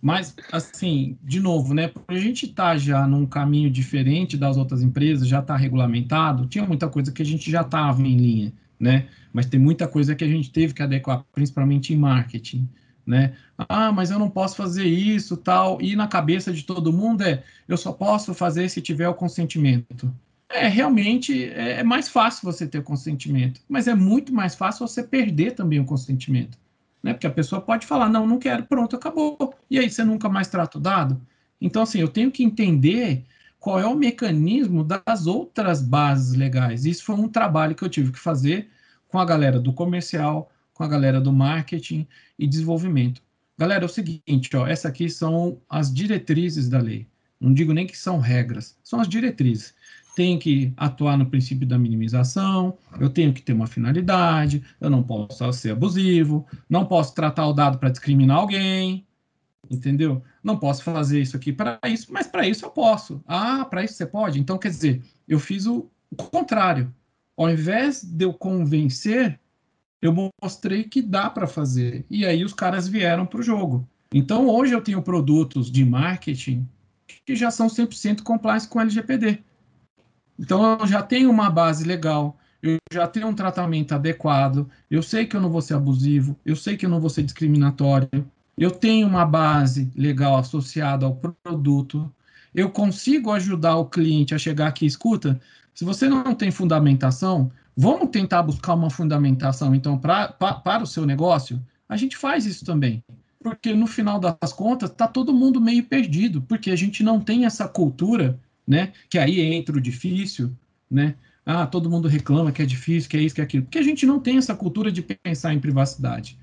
Mas, assim, de novo, né? Por a gente estar tá já num caminho diferente das outras empresas, já está regulamentado, tinha muita coisa que a gente já estava em linha, né? Mas tem muita coisa que a gente teve que adequar, principalmente em marketing, né? Ah, mas eu não posso fazer isso, tal. E na cabeça de todo mundo é, eu só posso fazer se tiver o consentimento. É, realmente é, é mais fácil você ter consentimento, mas é muito mais fácil você perder também o consentimento. Né? Porque a pessoa pode falar, não, não quero, pronto, acabou. E aí você nunca mais trata o dado? Então, assim, eu tenho que entender qual é o mecanismo das outras bases legais. Isso foi um trabalho que eu tive que fazer com a galera do comercial, com a galera do marketing e desenvolvimento. Galera, é o seguinte, ó, essa aqui são as diretrizes da lei. Não digo nem que são regras, são as diretrizes. Tenho que atuar no princípio da minimização, eu tenho que ter uma finalidade, eu não posso ser abusivo, não posso tratar o dado para discriminar alguém, entendeu? Não posso fazer isso aqui para isso, mas para isso eu posso. Ah, para isso você pode? Então, quer dizer, eu fiz o, contrário ao invés de eu convencer, eu mostrei que dá para fazer. E aí os caras vieram para o jogo. Então hoje eu tenho produtos de marketing que já são 100% compliance com LGPD. Então eu já tenho uma base legal, eu já tenho um tratamento adequado, eu sei que eu não vou ser abusivo, eu sei que eu não vou ser discriminatório, eu tenho uma base legal associada ao produto, eu consigo ajudar o cliente a chegar aqui, escuta, se você não tem fundamentação, vamos tentar buscar uma fundamentação, então, pra, pra, para o seu negócio? A gente faz isso também. Porque no final das contas, está todo mundo meio perdido, porque a gente não tem essa cultura, né? Que aí entra o difícil, né? Ah, todo mundo reclama que é difícil, que é isso, que é aquilo. Porque a gente não tem essa cultura de pensar em privacidade.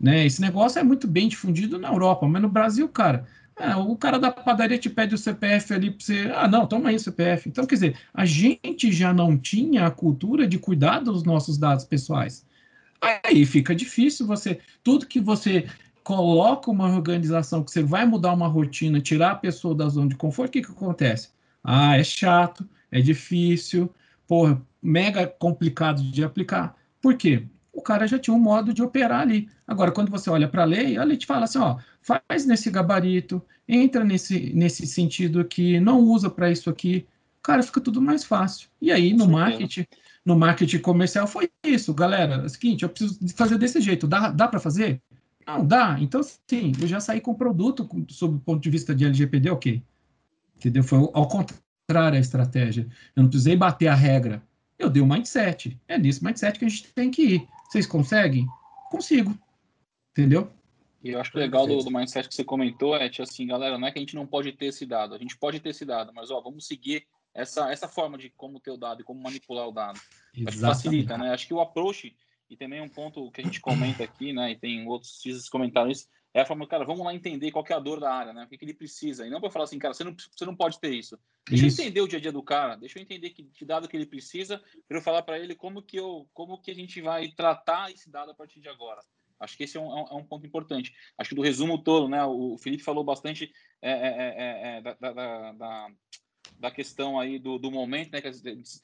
Né? Esse negócio é muito bem difundido na Europa, mas no Brasil, cara, é, o cara da padaria te pede o CPF ali para você. Ah, não, toma aí o CPF. Então, quer dizer, a gente já não tinha a cultura de cuidar dos nossos dados pessoais. Aí fica difícil você. Tudo que você coloca uma organização que você vai mudar uma rotina, tirar a pessoa da zona de conforto, o que, que acontece? Ah, é chato, é difícil, porra, mega complicado de aplicar. Por quê? O cara já tinha um modo de operar ali. Agora, quando você olha para a lei, a lei te fala assim: ó, faz nesse gabarito, entra nesse, nesse sentido aqui, não usa para isso aqui. Cara, fica tudo mais fácil. E aí, no marketing, no marketing comercial foi isso, galera. É o seguinte, eu preciso fazer desse jeito. Dá, dá para fazer? Não, dá. Então, sim, eu já saí com o produto sob o ponto de vista de LGPD, ok. Entendeu? Foi ao contrário a estratégia. Eu não precisei bater a regra. Eu dei o mindset. É nesse mindset que a gente tem que ir. Vocês conseguem? Consigo. Entendeu? E eu acho que o legal do, do mindset que você comentou é, tipo assim, galera, não é que a gente não pode ter esse dado, a gente pode ter esse dado, mas ó, vamos seguir essa, essa forma de como ter o dado e como manipular o dado. Acho que facilita, né? Acho que o approach, e também um ponto que a gente comenta aqui, né, e tem outros que comentaram isso, é a forma, cara, vamos lá entender qual é a dor da área, né? O que, que ele precisa. E não para falar assim, cara, você não, você não pode ter isso. Deixa isso. eu entender o dia a dia do cara, deixa eu entender que, que dado que ele precisa, para eu falar para ele como que, eu, como que a gente vai tratar esse dado a partir de agora. Acho que esse é um, é um, ponto importante. Acho que do resumo todo, né? O Felipe falou bastante é, é, é, é da, da, da, da, questão aí do, do momento, né?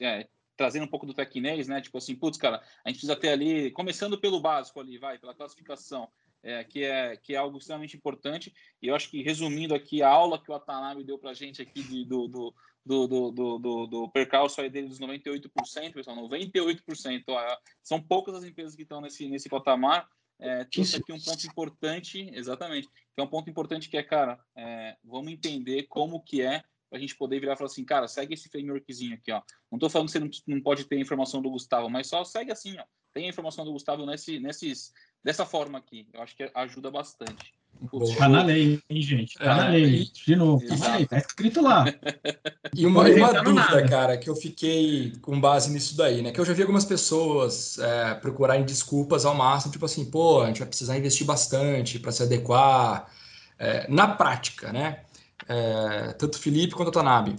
É, trazendo um pouco do tecnês, né? Tipo assim, putz, cara, a gente precisa ter ali, começando pelo básico ali, vai, pela classificação, é, que, é, que é algo extremamente importante. E eu acho que, resumindo aqui, a aula que o Atanabe deu para a gente aqui de, do, do, do, do, do, do, percalço aí dele dos 98%, pessoal, 98%. Ó, são poucas as empresas que estão nesse, nesse patamar é, trouxe aqui um ponto importante, exatamente, que é um ponto importante que é, cara, é, vamos entender como que é para a gente poder virar e falar assim, cara, segue esse frameworkzinho aqui, ó. Não estou falando que você não, não, pode ter informação do Gustavo, mas só segue assim, ó. Tem a informação do Gustavo nesse, nesses, dessa forma aqui. Eu acho que ajuda bastante. Tá na lei, hein, gente? Tá é, na lei. De novo, tá tá escrito lá. E uma, uma dúvida, nada. cara, que eu fiquei com base nisso daí, né? Que eu já vi algumas pessoas é, procurarem desculpas ao máximo, tipo assim, pô, a gente vai precisar investir bastante para se adequar. É, na prática, né? É, tanto o Felipe quanto o Tanabe.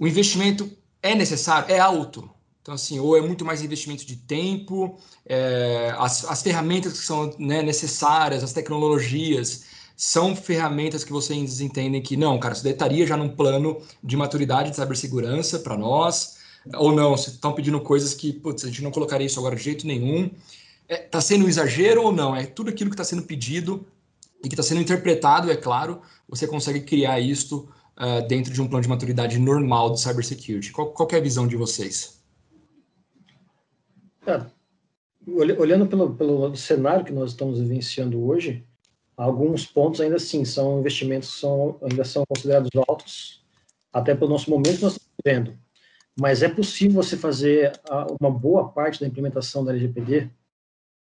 O investimento é necessário? É alto? Então, assim, ou é muito mais investimento de tempo, é, as, as ferramentas que são né, necessárias, as tecnologias, são ferramentas que vocês entendem que, não, cara, isso daí estaria já num plano de maturidade de cibersegurança para nós, ou não, se estão pedindo coisas que, putz, a gente não colocaria isso agora de jeito nenhum. Está é, tá sendo um exagero ou não? É tudo aquilo que está sendo pedido e que está sendo interpretado, é claro, você consegue criar isto uh, dentro de um plano de maturidade normal de cybersecurity. Qual, qual é a visão de vocês? É, olhando pelo, pelo cenário que nós estamos vivenciando hoje, alguns pontos ainda assim são investimentos que são, ainda são considerados altos, até pelo nosso momento que nós estamos vivendo. Mas é possível você fazer uma boa parte da implementação da LGPD,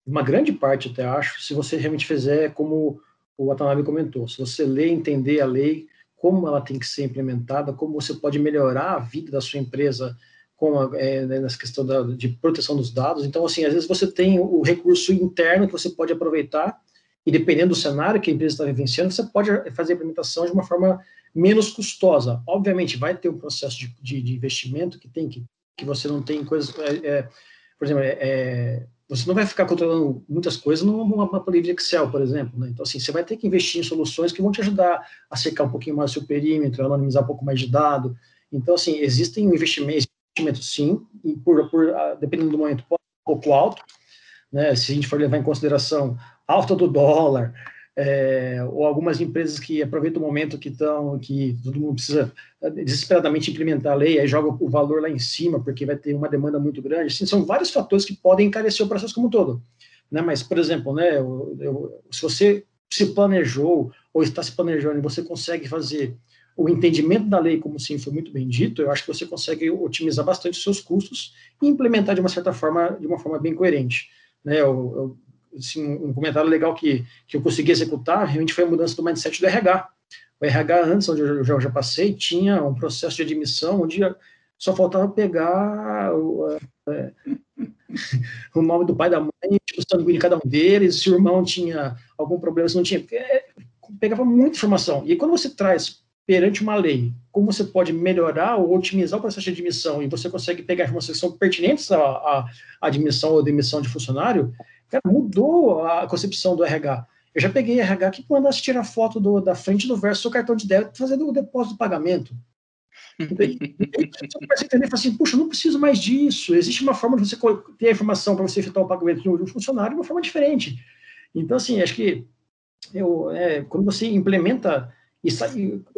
uma grande parte até acho, se você realmente fizer como o Watanabe comentou, se você ler entender a lei, como ela tem que ser implementada, como você pode melhorar a vida da sua empresa com a, é, né, nessa questão da, de proteção dos dados. Então, assim, às vezes você tem o recurso interno que você pode aproveitar e dependendo do cenário que a empresa está vivenciando, você pode fazer a implementação de uma forma menos custosa. Obviamente, vai ter um processo de, de, de investimento que tem que, que você não tem coisas, é, é, por exemplo, é, é você não vai ficar controlando muitas coisas numa mapa livre Excel, por exemplo. Né? Então, assim, você vai ter que investir em soluções que vão te ajudar a secar um pouquinho mais o seu perímetro, anonimizar um pouco mais de dado. Então, assim, existem investimentos, investimento sim, e por, por ah, dependendo do momento, pode ser um pouco alto, né, se a gente for levar em consideração alta do dólar, é, ou algumas empresas que aproveitam o momento que estão, que todo mundo precisa ah, desesperadamente implementar a lei, aí joga o valor lá em cima, porque vai ter uma demanda muito grande. Assim, são vários fatores que podem encarecer o processo como um todo. Né? Mas, por exemplo, né, eu, eu, se você se planejou ou está se planejando e você consegue fazer o entendimento da lei, como sim foi muito bem dito, eu acho que você consegue otimizar bastante os seus custos e implementar de uma certa forma, de uma forma bem coerente. Né? Eu, eu, assim, um comentário legal que, que eu consegui executar realmente foi a mudança do mindset do RH. O RH, antes, onde eu já, já passei, tinha um processo de admissão onde só faltava pegar o, é, (laughs) o nome do pai da mãe, tipo, o sangue de cada um deles, se o irmão tinha algum problema, se não tinha. É, pegava muita informação. E quando você traz perante uma lei, como você pode melhorar ou otimizar o processo de admissão e você consegue pegar informações que são pertinentes à, à admissão ou demissão de funcionário, cara, mudou a concepção do RH. Eu já peguei RH que mandasse tirar foto do, da frente do verso do cartão de débito fazendo o depósito do pagamento. (laughs) você entender, assim, puxa, não preciso mais disso. Existe uma forma de você ter a informação para você efetuar o pagamento de um funcionário de uma forma diferente. Então, assim, acho que eu, é, quando você implementa e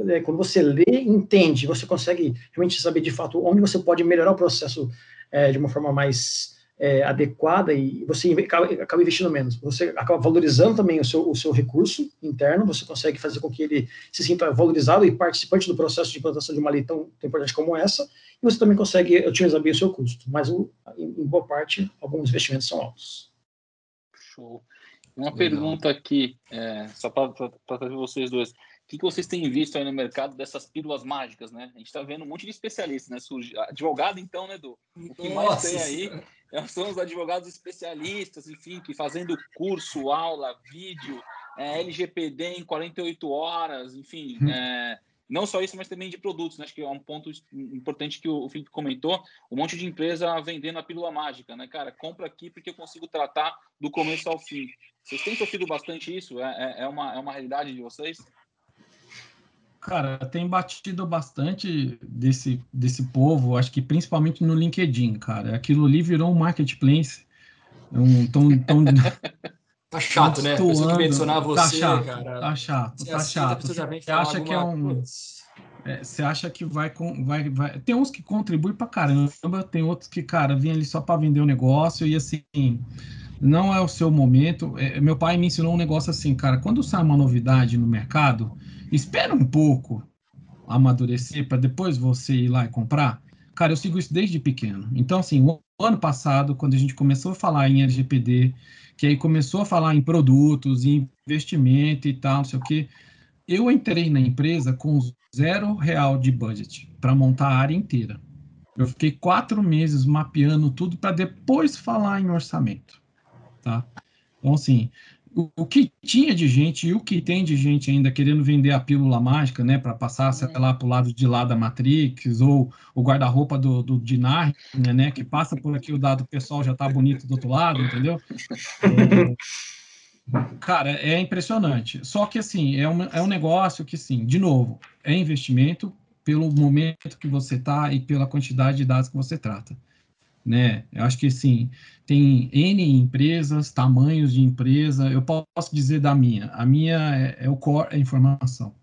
é, quando você lê entende, você consegue realmente saber de fato onde você pode melhorar o processo é, de uma forma mais é, adequada e você acaba, acaba, investindo menos. Você acaba valorizando também o seu, o seu recurso interno, você consegue fazer com que ele se sinta valorizado e participante do processo de implantação de uma lei tão, tão importante como essa, e você também consegue otimizar bem o seu custo. Mas, em, em boa parte, alguns investimentos são altos. Show. Uma Legal. pergunta aqui, é, só para trazer vocês dois. O que, que vocês têm visto aí no mercado dessas pílulas mágicas, né? A gente está vendo um monte de especialistas, né? Surge... Advogado, então, né, Edu? O que Nossa, mais tem aí é, são os advogados especialistas, enfim, que fazendo curso, aula, vídeo, é, LGPD em 48 horas, enfim. Hum. É, não só isso, mas também de produtos, né? Acho que é um ponto importante que o Felipe comentou, um monte de empresa vendendo a pílula mágica, né, cara? Compra aqui porque eu consigo tratar do começo ao fim. Vocês têm sofrido bastante isso? É, é, é uma, é uma realidade de vocês? Cara, tem batido bastante desse, desse povo, acho que principalmente no LinkedIn, cara. Aquilo ali virou um marketplace. Um, tão, tão, (laughs) (laughs) tá chato, né? Pessoa que mencionar tá você, tá chato, cara. Tá chato, tá chato. Você acha que é um. É, você acha que vai, vai, vai. Tem uns que contribuem pra caramba, tem outros que, cara, vêm ali só para vender o negócio e assim. Não é o seu momento. É, meu pai me ensinou um negócio assim, cara. Quando sai uma novidade no mercado, espera um pouco amadurecer para depois você ir lá e comprar. Cara, eu sigo isso desde pequeno. Então, assim, o ano passado, quando a gente começou a falar em LGPD, que aí começou a falar em produtos, em investimento e tal, não sei o quê. Eu entrei na empresa com zero real de budget para montar a área inteira. Eu fiquei quatro meses mapeando tudo para depois falar em orçamento, tá? Então, assim, o, que tinha de gente e o que tem de gente ainda querendo vender a pílula mágica, né, para passar, sei lá, para o lado de lá da Matrix, ou o guarda-roupa do, do de Narnia, né, que passa por aqui o dado pessoal já está bonito do outro lado, entendeu? É, cara, é impressionante. Só que, assim, é um, é um negócio que, sim, de novo, é investimento pelo momento que você está e pela quantidade de dados que você trata né? Eu acho que sim, tem N empresas, tamanhos de empresa. Eu posso dizer da minha. A minha é, é o core, é a informação.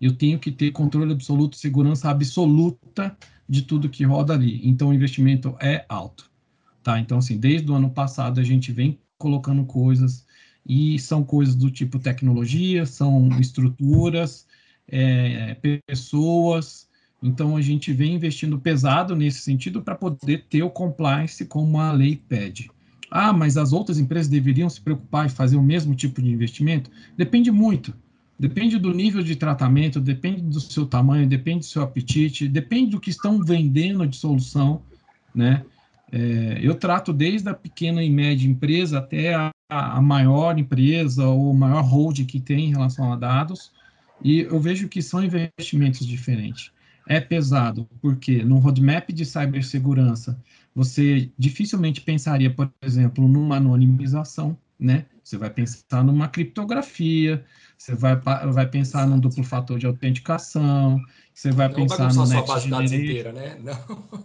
Eu tenho que ter controle absoluto, segurança absoluta de tudo que roda ali. Então o investimento é alto, tá? Então assim, desde o ano passado a gente vem colocando coisas e são coisas do tipo tecnologia, são estruturas, é, pessoas, então, a gente vem investindo pesado nesse sentido para poder ter o compliance como a lei pede. Ah, mas as outras empresas deveriam se preocupar e fazer o mesmo tipo de investimento? Depende muito. Depende do nível de tratamento, depende do seu tamanho, depende do seu apetite, depende do que estão vendendo de solução, né? É, eu trato desde a pequena e média empresa até a, a maior empresa ou maior hold que tem em relação a dados, e eu vejo que são investimentos diferentes é pesado, porque no roadmap de cibersegurança, você dificilmente pensaria, por exemplo, numa anonimização, né? Você vai pensar numa criptografia, você vai, vai pensar num duplo fator de autenticação, você vai não pensar no next base dados inteira, né? Não.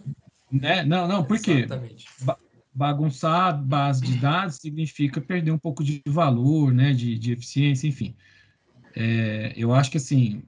Né? Não, não, por quê? Ba bagunçar base de dados significa perder um pouco de valor, né? De, de eficiência, enfim. É, eu acho que assim,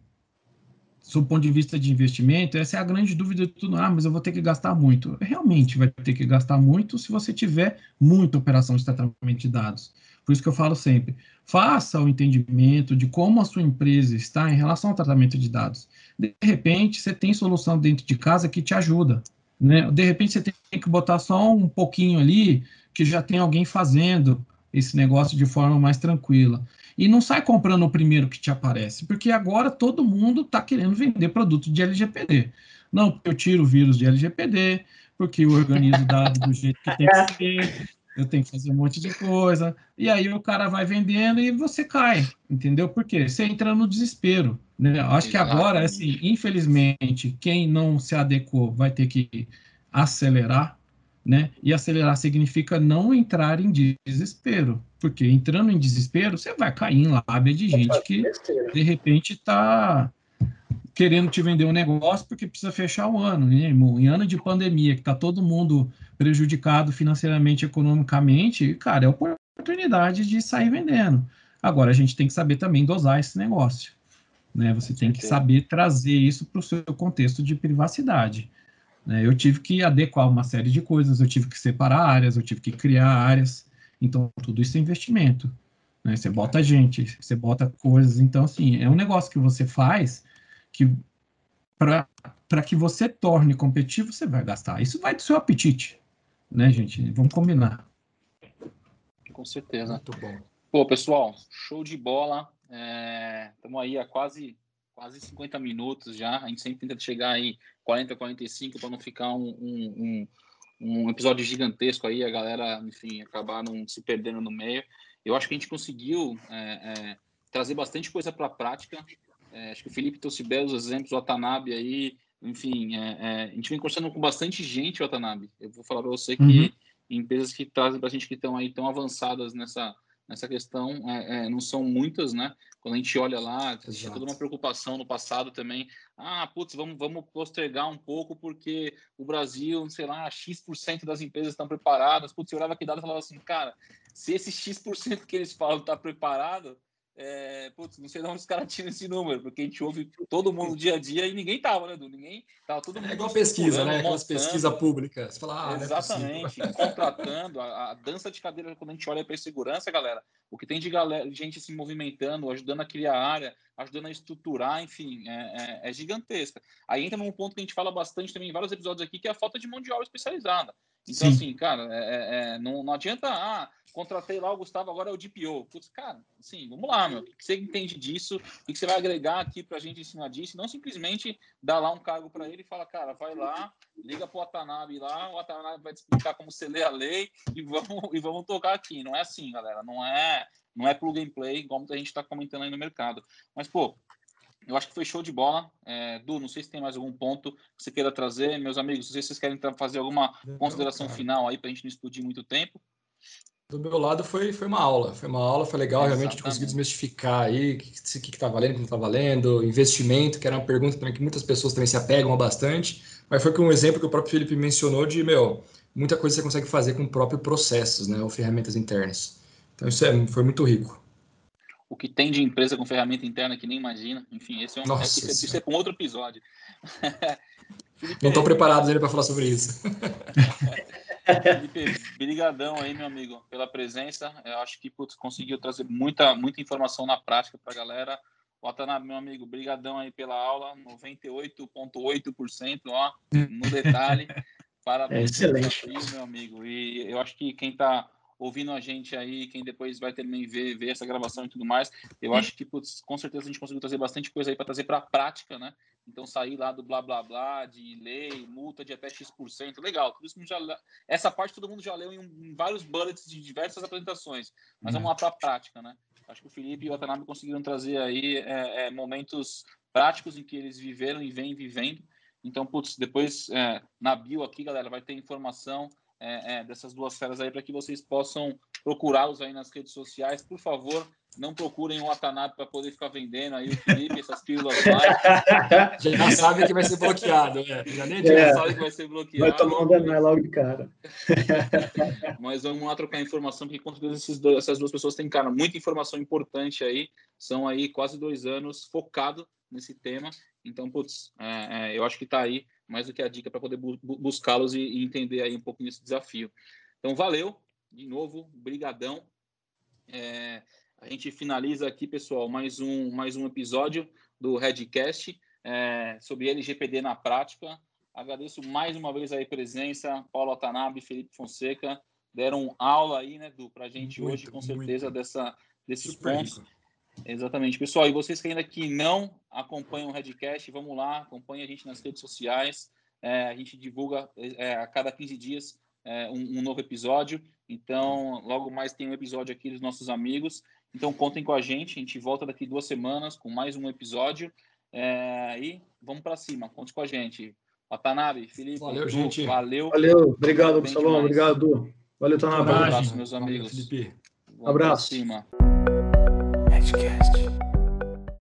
sob o ponto de vista de investimento, essa é a grande dúvida de tudo. Ah, mas eu vou ter que gastar muito. Realmente vai ter que gastar muito se você tiver muita operação de tratamento de dados. Por isso que eu falo sempre, faça o entendimento de como a sua empresa está em relação ao tratamento de dados. De repente, você tem solução dentro de casa que te ajuda. Né? De repente, você tem que botar só um pouquinho ali, que já tem alguém fazendo esse negócio de forma mais tranquila. E não sai comprando o primeiro que te aparece, porque agora todo mundo está querendo vender produto de LGPD. Não, porque eu tiro o vírus de LGPD, porque eu organizo dados do jeito que tem que (laughs) ser, eu tenho que fazer um monte de coisa. E aí o cara vai vendendo e você cai, entendeu? Por quê? Você entra no desespero. Né? Acho que agora, assim, infelizmente, quem não se adequou vai ter que acelerar né? E acelerar significa não entrar em desespero, porque entrando em desespero, você vai cair em lábia de gente que de repente está querendo te vender um negócio porque precisa fechar o ano, né, irmão? Em ano de pandemia, que está todo mundo prejudicado financeiramente, economicamente, cara, é oportunidade de sair vendendo. Agora, a gente tem que saber também dosar esse negócio. Né? Você tem que saber trazer isso para o seu contexto de privacidade. Né? Eu tive que adequar uma série de coisas, eu tive que separar áreas, eu tive que criar áreas. Então, tudo isso é investimento. Né? Você bota gente, você bota coisas. Então, assim, é um negócio que você faz que para que você torne competitivo, você vai gastar. Isso vai do seu apetite, né, gente? Vamos combinar. Com certeza. Muito bom. Pô, pessoal, show de bola. Estamos é, aí há quase quase 50 minutos já. A gente sempre tenta chegar aí 40, 45 para não ficar um, um, um, um, episódio gigantesco aí, a galera, enfim, acabar não se perdendo no meio. Eu acho que a gente conseguiu é, é, trazer bastante coisa para a prática. É, acho que o Felipe trouxe belos exemplos, o Watanabe aí, enfim, é, é, a gente vem conversando com bastante gente, Watanabe. Eu vou falar para você que uhum. empresas que trazem para a gente que estão aí tão avançadas nessa nessa questão é, é, não são muitas, né? Quando a gente olha lá, tinha toda uma preocupação no passado também. Ah, putz, vamos, vamos postergar um pouco porque o Brasil, sei lá, X% das empresas estão preparadas. Putz, eu olhava aqui dado e falava assim, cara, se esse X% que eles falam está preparado, é, putz, não sei de onde os caras tiram esse número, porque a gente ouve todo mundo dia a dia e ninguém tava, né, Du? Ninguém tava todo mundo. É igual pesquisa, né? Aquelas pesquisa pública. Você fala, ah, é Exatamente, é (laughs) contratando, a, a, dança de cadeira, quando a gente olha para segurança, galera, o que tem de galera, gente se movimentando, ajudando a criar área, ajudando a estruturar, enfim, é, é, é, gigantesca. Aí entra num ponto que a gente fala bastante também em vários episódios aqui, que é a falta de mão de obra especializada. Então, Sim. assim, cara, é, é, é, não, não adianta, ah, contratei lá o Gustavo, agora é o DPO. Putz, cara, assim, vamos lá, meu. O que você entende disso? O que você vai agregar aqui para a gente ensinar disso? Não simplesmente dar lá um cargo para ele e falar, cara, vai lá, liga para o Watanabe lá, o Watanabe vai te explicar como você lê a lei e vamos, e vamos tocar aqui. Não é assim, galera. Não é, não é plug and play, igual muita gente está comentando aí no mercado. Mas, pô, eu acho que foi show de bola. É, du, não sei se tem mais algum ponto que você queira trazer. Meus amigos, não sei se vocês querem fazer alguma consideração final aí para a gente não explodir muito tempo. Do meu lado foi, foi uma aula, foi uma aula, foi legal Exatamente. realmente de conseguir desmistificar aí o que, que, que tá valendo, o que não tá valendo, investimento, que era uma pergunta também que muitas pessoas também se apegam bastante, mas foi com um exemplo que o próprio Felipe mencionou de, meu, muita coisa você consegue fazer com o próprio processos, né, ou ferramentas internas. Então isso é, foi muito rico. O que tem de empresa com ferramenta interna que nem imagina, enfim, esse é um, Nossa, é, isso é, é um outro episódio. (laughs) Não estou preparado para falar sobre isso. (laughs) Felipe, brigadão aí, meu amigo, pela presença. Eu acho que putz, conseguiu trazer muita, muita informação na prática para a galera. Watanabe, meu amigo, brigadão aí pela aula, 98,8%, ó, no detalhe. (laughs) Parabéns é excelente. Desafio, meu amigo. E eu acho que quem está ouvindo a gente aí, quem depois vai também ver, ver essa gravação e tudo mais, eu acho que, putz, com certeza a gente conseguiu trazer bastante coisa aí para trazer para a prática, né? Então, sair lá do blá blá blá, de lei, multa de até X%, legal. Tudo isso já, essa parte todo mundo já leu em, em vários bullets de diversas apresentações. Mas vamos lá para a prática, né? Acho que o Felipe e o Watanabe conseguiram trazer aí é, é, momentos práticos em que eles viveram e vêm vivendo. Então, putz, depois é, na bio aqui, galera, vai ter informação é, é, dessas duas feras aí para que vocês possam procurá-los aí nas redes sociais. Por favor, não procurem o Watanabe para poder ficar vendendo aí o Felipe, essas pílulas (laughs) lá. Já sabe que vai ser bloqueado, né? Já nem é, sabe que vai ser bloqueado. Vai tomar um danão logo de cara. (laughs) Mas vamos lá trocar informação, porque com certeza dois, essas duas pessoas têm, cara, muita informação importante aí. São aí quase dois anos focado nesse tema. Então, putz, é, é, eu acho que está aí mais do que a dica para poder bu buscá-los e, e, entender aí um pouco desse desafio. Então, valeu, de novo, brigadão. É, a gente finaliza aqui, pessoal, mais um, mais um episódio do Redcast é, sobre LGPD na prática. Agradeço mais uma vez a presença, Paulo Atanabe, Felipe Fonseca, deram aula aí, né, para a gente muito, hoje, com certeza, muito. dessa, desses Super pontos. Rico. Exatamente. Pessoal, e vocês que ainda que não acompanham o Redcast, vamos lá, acompanhe a gente nas redes sociais. É, a gente divulga é, a cada 15 dias é, um, um, novo episódio. Então, logo mais tem um episódio aqui dos nossos amigos. Então, contem com a gente. A gente volta daqui duas semanas com mais um episódio. É, e vamos para cima. Conte com a gente. Watanabe, Felipe. Valeu, du, gente. Valeu. Valeu. Obrigado, Salão. Obrigado, Valeu, Tanabe. Um abraço, meus amigos. Valeu, Felipe. Um abraço. catch, catch.